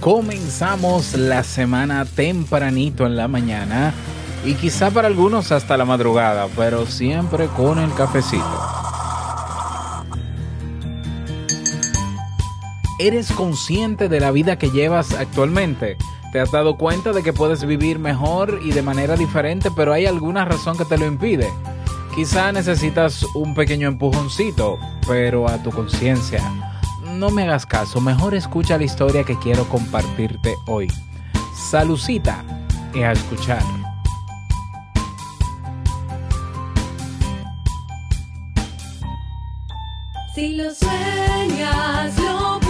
comenzamos la semana tempranito en la mañana y quizá para algunos hasta la madrugada, pero siempre con el cafecito. ¿Eres consciente de la vida que llevas actualmente? ¿Te has dado cuenta de que puedes vivir mejor y de manera diferente, pero hay alguna razón que te lo impide? Quizá necesitas un pequeño empujoncito, pero a tu conciencia. No me hagas caso, mejor escucha la historia que quiero compartirte hoy. Salucita y a escuchar. Si lo sueñas, lo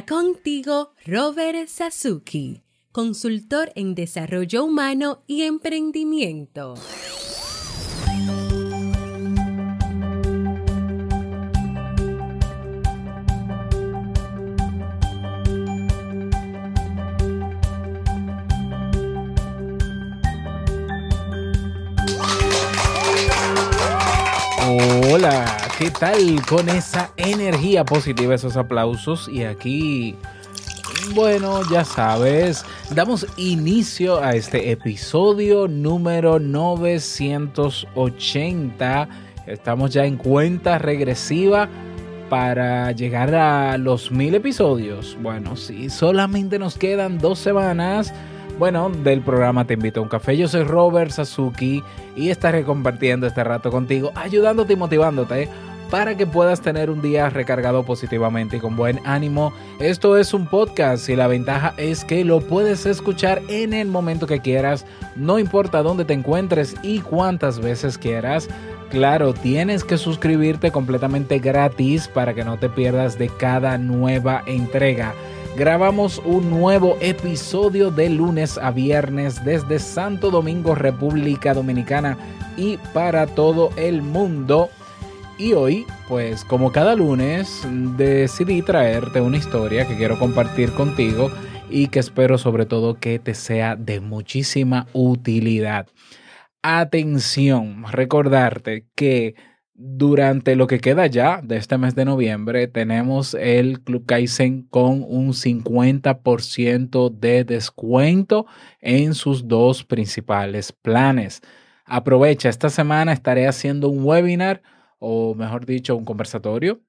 contigo, Robert Sasuki, consultor en desarrollo humano y emprendimiento. Hola, ¿qué tal con esa energía positiva, esos aplausos? Y aquí, bueno, ya sabes, damos inicio a este episodio número 980. Estamos ya en cuenta regresiva para llegar a los mil episodios. Bueno, sí, solamente nos quedan dos semanas. Bueno, del programa Te invito a un café. Yo soy Robert Sasuki y estaré compartiendo este rato contigo, ayudándote y motivándote para que puedas tener un día recargado positivamente y con buen ánimo. Esto es un podcast y la ventaja es que lo puedes escuchar en el momento que quieras, no importa dónde te encuentres y cuántas veces quieras. Claro, tienes que suscribirte completamente gratis para que no te pierdas de cada nueva entrega. Grabamos un nuevo episodio de lunes a viernes desde Santo Domingo, República Dominicana y para todo el mundo. Y hoy, pues como cada lunes, decidí traerte una historia que quiero compartir contigo y que espero sobre todo que te sea de muchísima utilidad. Atención, recordarte que durante lo que queda ya de este mes de noviembre tenemos el Club Kaizen con un 50% de descuento en sus dos principales planes. Aprovecha, esta semana estaré haciendo un webinar o mejor dicho un conversatorio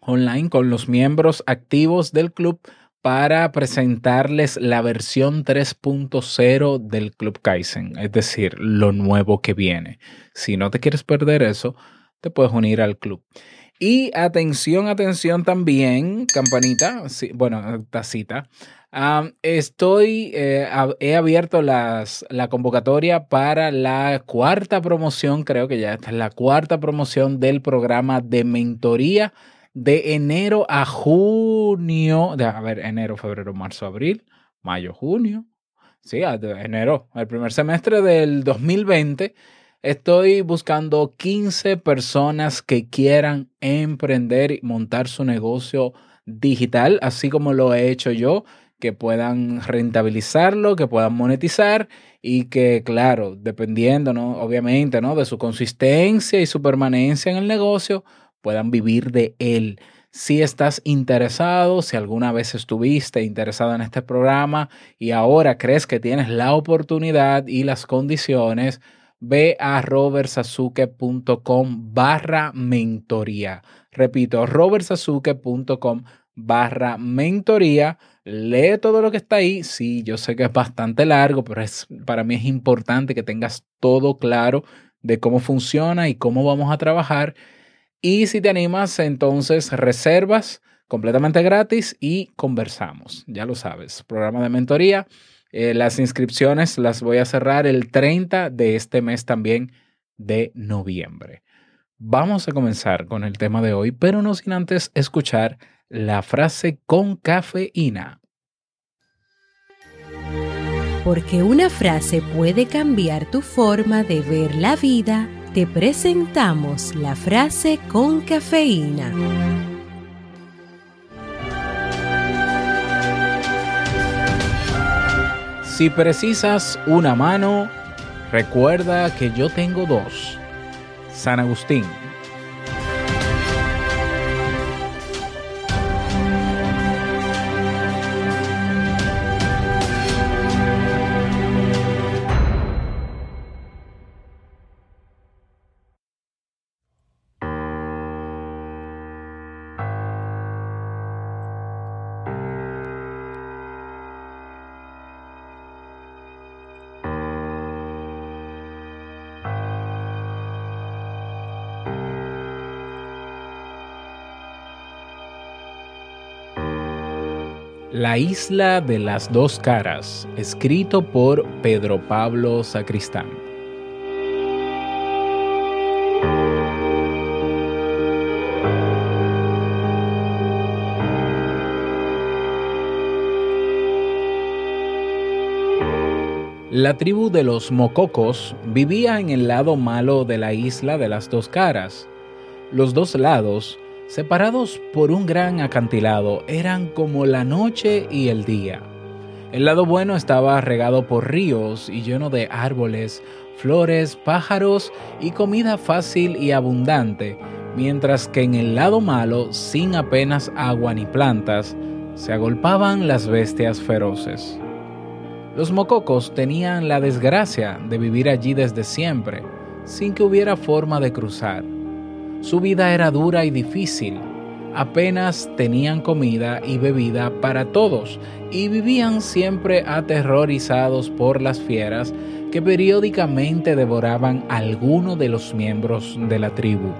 online con los miembros activos del club para presentarles la versión 3.0 del Club Kaizen, es decir, lo nuevo que viene. Si no te quieres perder eso, te puedes unir al club. Y atención, atención también, campanita, sí, bueno, tacita. Estoy, eh, he abierto las, la convocatoria para la cuarta promoción, creo que ya esta es la cuarta promoción del programa de mentoría de enero a junio, de, a ver, enero, febrero, marzo, abril, mayo, junio, sí, enero, el primer semestre del 2020. Estoy buscando 15 personas que quieran emprender y montar su negocio digital, así como lo he hecho yo, que puedan rentabilizarlo, que puedan monetizar y que, claro, dependiendo, ¿no? Obviamente, ¿no? De su consistencia y su permanencia en el negocio, puedan vivir de él. Si estás interesado, si alguna vez estuviste interesado en este programa y ahora crees que tienes la oportunidad y las condiciones, ve a robertsazuke.com barra mentoría. Repito, robertsazuke.com barra mentoría. Lee todo lo que está ahí. Sí, yo sé que es bastante largo, pero es, para mí es importante que tengas todo claro de cómo funciona y cómo vamos a trabajar. Y si te animas, entonces reservas completamente gratis y conversamos. Ya lo sabes, programa de mentoría. Eh, las inscripciones las voy a cerrar el 30 de este mes también de noviembre. Vamos a comenzar con el tema de hoy, pero no sin antes escuchar la frase con cafeína. Porque una frase puede cambiar tu forma de ver la vida, te presentamos la frase con cafeína. Si precisas una mano, recuerda que yo tengo dos. San Agustín. La isla de las dos caras, escrito por Pedro Pablo Sacristán. La tribu de los Mococos vivía en el lado malo de la isla de las dos caras. Los dos lados separados por un gran acantilado, eran como la noche y el día. El lado bueno estaba regado por ríos y lleno de árboles, flores, pájaros y comida fácil y abundante, mientras que en el lado malo, sin apenas agua ni plantas, se agolpaban las bestias feroces. Los mococos tenían la desgracia de vivir allí desde siempre, sin que hubiera forma de cruzar. Su vida era dura y difícil. Apenas tenían comida y bebida para todos y vivían siempre aterrorizados por las fieras que periódicamente devoraban a alguno de los miembros de la tribu.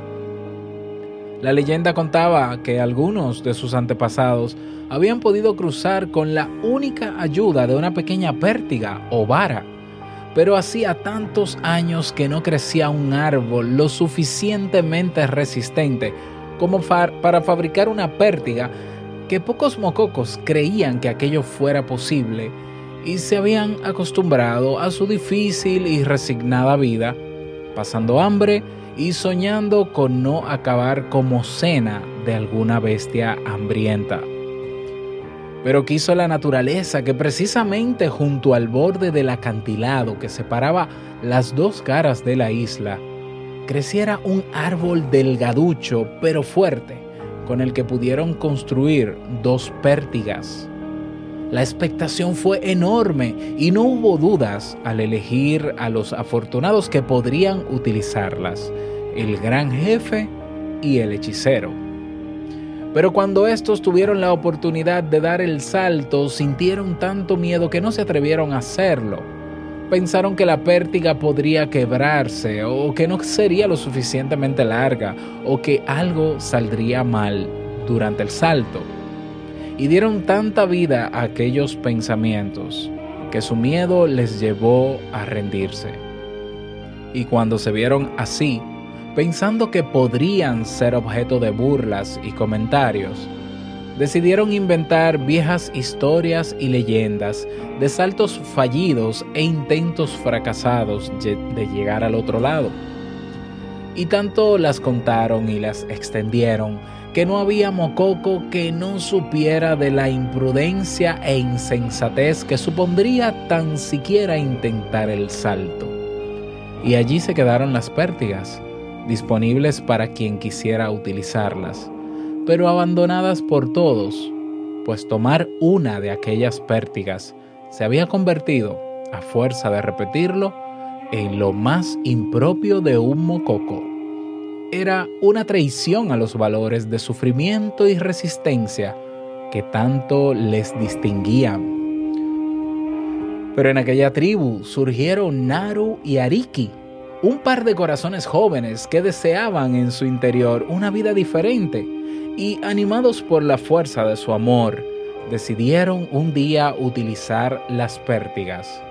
La leyenda contaba que algunos de sus antepasados habían podido cruzar con la única ayuda de una pequeña pértiga o vara pero hacía tantos años que no crecía un árbol lo suficientemente resistente como para fabricar una pértiga que pocos mococos creían que aquello fuera posible y se habían acostumbrado a su difícil y resignada vida, pasando hambre y soñando con no acabar como cena de alguna bestia hambrienta. Pero quiso la naturaleza que precisamente junto al borde del acantilado que separaba las dos caras de la isla, creciera un árbol delgaducho pero fuerte, con el que pudieron construir dos pértigas. La expectación fue enorme y no hubo dudas al elegir a los afortunados que podrían utilizarlas, el gran jefe y el hechicero. Pero cuando estos tuvieron la oportunidad de dar el salto, sintieron tanto miedo que no se atrevieron a hacerlo. Pensaron que la pértiga podría quebrarse o que no sería lo suficientemente larga o que algo saldría mal durante el salto. Y dieron tanta vida a aquellos pensamientos que su miedo les llevó a rendirse. Y cuando se vieron así, pensando que podrían ser objeto de burlas y comentarios, decidieron inventar viejas historias y leyendas de saltos fallidos e intentos fracasados de llegar al otro lado. Y tanto las contaron y las extendieron que no había mococo que no supiera de la imprudencia e insensatez que supondría tan siquiera intentar el salto. Y allí se quedaron las pértigas, disponibles para quien quisiera utilizarlas, pero abandonadas por todos, pues tomar una de aquellas pértigas se había convertido, a fuerza de repetirlo, en lo más impropio de un mococo. Era una traición a los valores de sufrimiento y resistencia que tanto les distinguían. Pero en aquella tribu surgieron Naru y Ariki, un par de corazones jóvenes que deseaban en su interior una vida diferente y animados por la fuerza de su amor, decidieron un día utilizar las pértigas.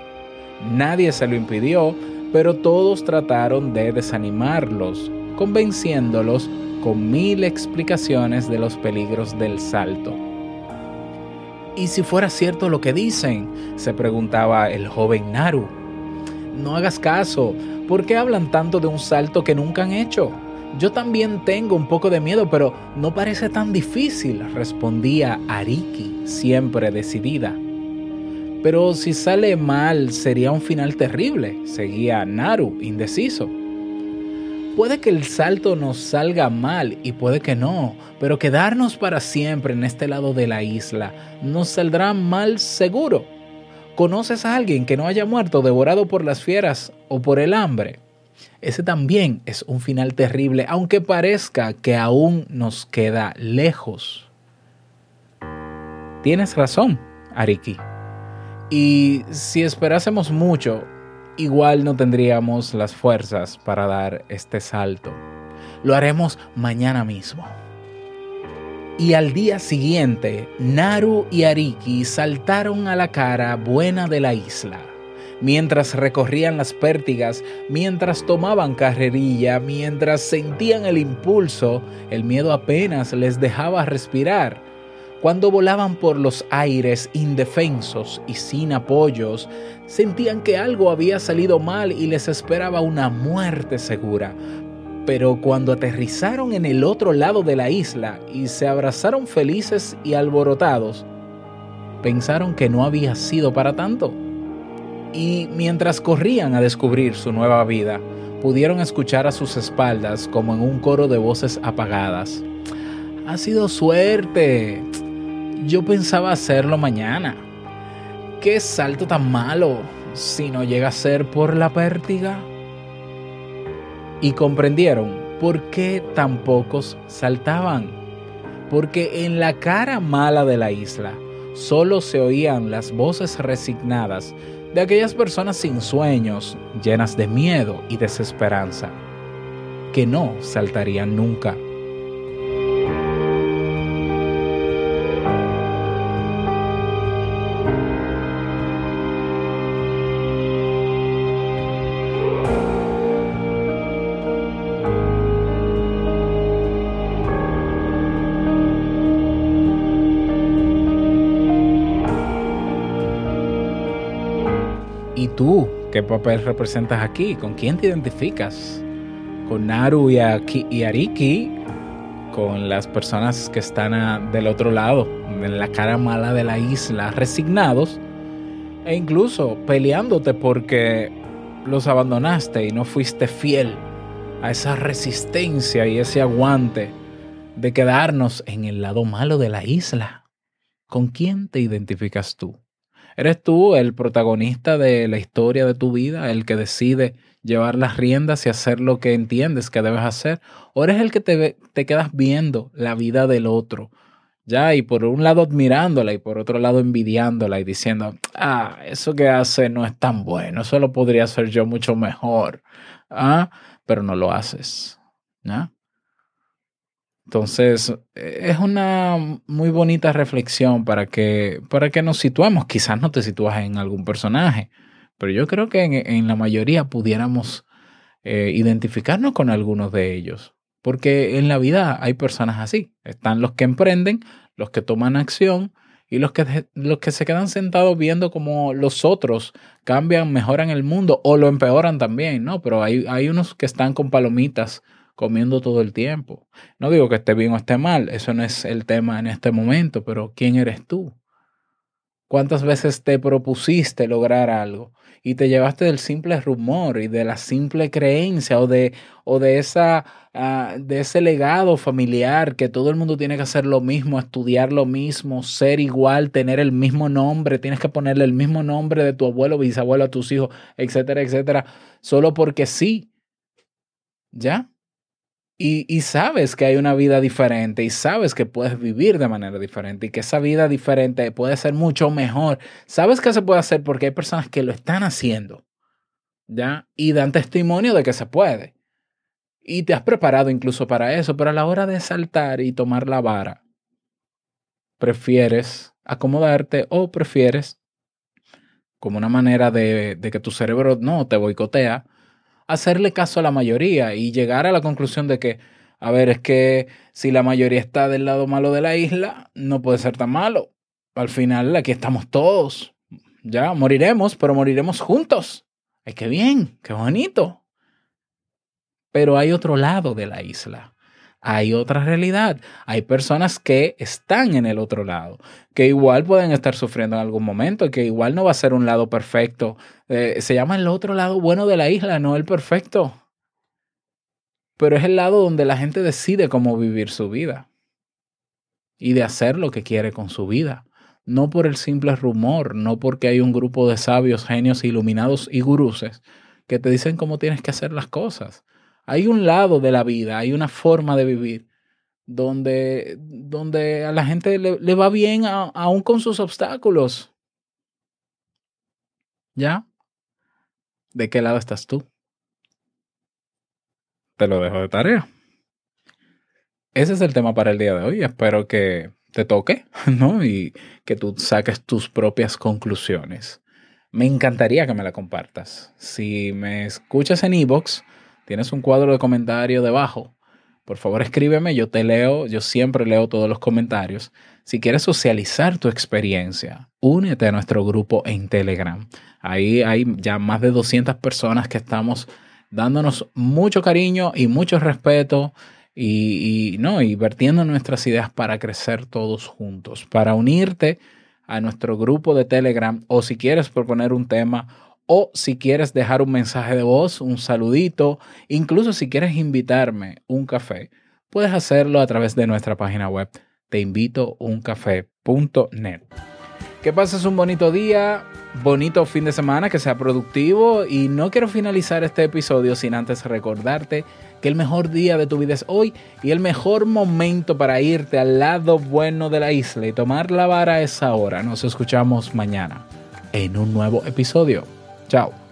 Nadie se lo impidió, pero todos trataron de desanimarlos, convenciéndolos con mil explicaciones de los peligros del salto. ¿Y si fuera cierto lo que dicen? se preguntaba el joven Naru. No hagas caso, ¿por qué hablan tanto de un salto que nunca han hecho? Yo también tengo un poco de miedo, pero no parece tan difícil, respondía Ariki, siempre decidida. Pero si sale mal sería un final terrible, seguía Naru, indeciso. Puede que el salto nos salga mal y puede que no, pero quedarnos para siempre en este lado de la isla nos saldrá mal seguro. ¿Conoces a alguien que no haya muerto devorado por las fieras o por el hambre? Ese también es un final terrible, aunque parezca que aún nos queda lejos. Tienes razón, Ariki. Y si esperásemos mucho, igual no tendríamos las fuerzas para dar este salto. Lo haremos mañana mismo. Y al día siguiente, Naru y Ariki saltaron a la cara buena de la isla. Mientras recorrían las pértigas, mientras tomaban carrerilla, mientras sentían el impulso, el miedo apenas les dejaba respirar. Cuando volaban por los aires indefensos y sin apoyos, sentían que algo había salido mal y les esperaba una muerte segura. Pero cuando aterrizaron en el otro lado de la isla y se abrazaron felices y alborotados, pensaron que no había sido para tanto. Y mientras corrían a descubrir su nueva vida, pudieron escuchar a sus espaldas como en un coro de voces apagadas. Ha sido suerte. Yo pensaba hacerlo mañana. ¿Qué salto tan malo si no llega a ser por la pértiga? Y comprendieron por qué tan pocos saltaban. Porque en la cara mala de la isla solo se oían las voces resignadas de aquellas personas sin sueños, llenas de miedo y desesperanza, que no saltarían nunca. ¿Y tú qué papel representas aquí? ¿Con quién te identificas? ¿Con Naru y, Aki- y Ariki? ¿Con las personas que están a- del otro lado, en la cara mala de la isla, resignados? E incluso peleándote porque los abandonaste y no fuiste fiel a esa resistencia y ese aguante de quedarnos en el lado malo de la isla. ¿Con quién te identificas tú? ¿Eres tú el protagonista de la historia de tu vida, el que decide llevar las riendas y hacer lo que entiendes que debes hacer? ¿O eres el que te, te quedas viendo la vida del otro? Ya, y por un lado admirándola y por otro lado envidiándola y diciendo, ah, eso que hace no es tan bueno, eso lo podría hacer yo mucho mejor. Ah, pero no lo haces. ¿ya? Entonces, es una muy bonita reflexión para que, para que nos situemos. Quizás no te sitúas en algún personaje, pero yo creo que en, en la mayoría pudiéramos eh, identificarnos con algunos de ellos. Porque en la vida hay personas así. Están los que emprenden, los que toman acción y los que, los que se quedan sentados viendo cómo los otros cambian, mejoran el mundo o lo empeoran también, ¿no? Pero hay, hay unos que están con palomitas comiendo todo el tiempo. No digo que esté bien o esté mal, eso no es el tema en este momento, pero ¿quién eres tú? ¿Cuántas veces te propusiste lograr algo y te llevaste del simple rumor y de la simple creencia o de, o de, esa, ah, de ese legado familiar que todo el mundo tiene que hacer lo mismo, estudiar lo mismo, ser igual, tener el mismo nombre, tienes que ponerle el mismo nombre de tu abuelo, bisabuelo a tus hijos, etcétera, etcétera, solo porque sí? ¿Ya? Y, sabes que hay una vida diferente y sabes que puedes vivir de manera diferente y que esa vida diferente puede ser mucho mejor. Sabes que se puede hacer porque hay personas que lo están haciendo, ¿ya? Y dan testimonio de que se puede. Y te has preparado incluso para eso, pero a la hora de saltar y tomar la vara, prefieres acomodarte o prefieres, como una manera de que tu cerebro no te boicotea, hacerle caso a la mayoría y llegar a la conclusión de que, A ver, es que si la mayoría está del lado malo de la isla, no puede ser tan malo. Al final, aquí estamos todos. Ya, moriremos, pero moriremos juntos. Ay, qué bien, qué bonito. Pero hay otro lado de la isla. Hay otra realidad. Hay personas que están en el otro lado, que igual pueden estar sufriendo en algún momento, que igual no va a ser un lado perfecto. Eh, se llama el otro lado bueno de la isla, no el perfecto. Pero es el lado donde la gente decide cómo vivir su vida y de hacer lo que quiere con su vida. No por el simple rumor, no porque hay un grupo de sabios, genios, iluminados y guruses que te dicen cómo tienes que hacer las cosas. Hay un lado de la vida, hay una forma de vivir donde, donde a la gente le, le va bien a- aún con sus obstáculos. ¿Ya? ¿De qué lado estás tú? Te lo dejo de tarea. Ese es el tema para el día de hoy. Espero que te toque, ¿no? Y que tú saques tus propias conclusiones. Me encantaría que me la compartas. Si me escuchas en iVoox, tienes un cuadro de comentario debajo. Por favor, escríbeme, yo te leo, yo siempre leo todos los comentarios. Si quieres socializar tu experiencia, únete a nuestro grupo en Telegram. Ahí hay ya más de 200 personas que estamos dándonos mucho cariño y mucho respeto y, y, no, y vertiendo nuestras ideas para crecer todos juntos, para unirte a nuestro grupo de Telegram o si quieres proponer un tema o si quieres dejar un mensaje de voz, un saludito, incluso si quieres invitarme un café, puedes hacerlo a través de nuestra página web teinvitouncafé.net. Que pases un bonito día, bonito fin de semana, que sea productivo y no quiero finalizar este episodio sin antes recordarte que el mejor día de tu vida es hoy y el mejor momento para irte al lado bueno de la isla y tomar la vara es ahora. Nos escuchamos mañana en un nuevo episodio. Chao.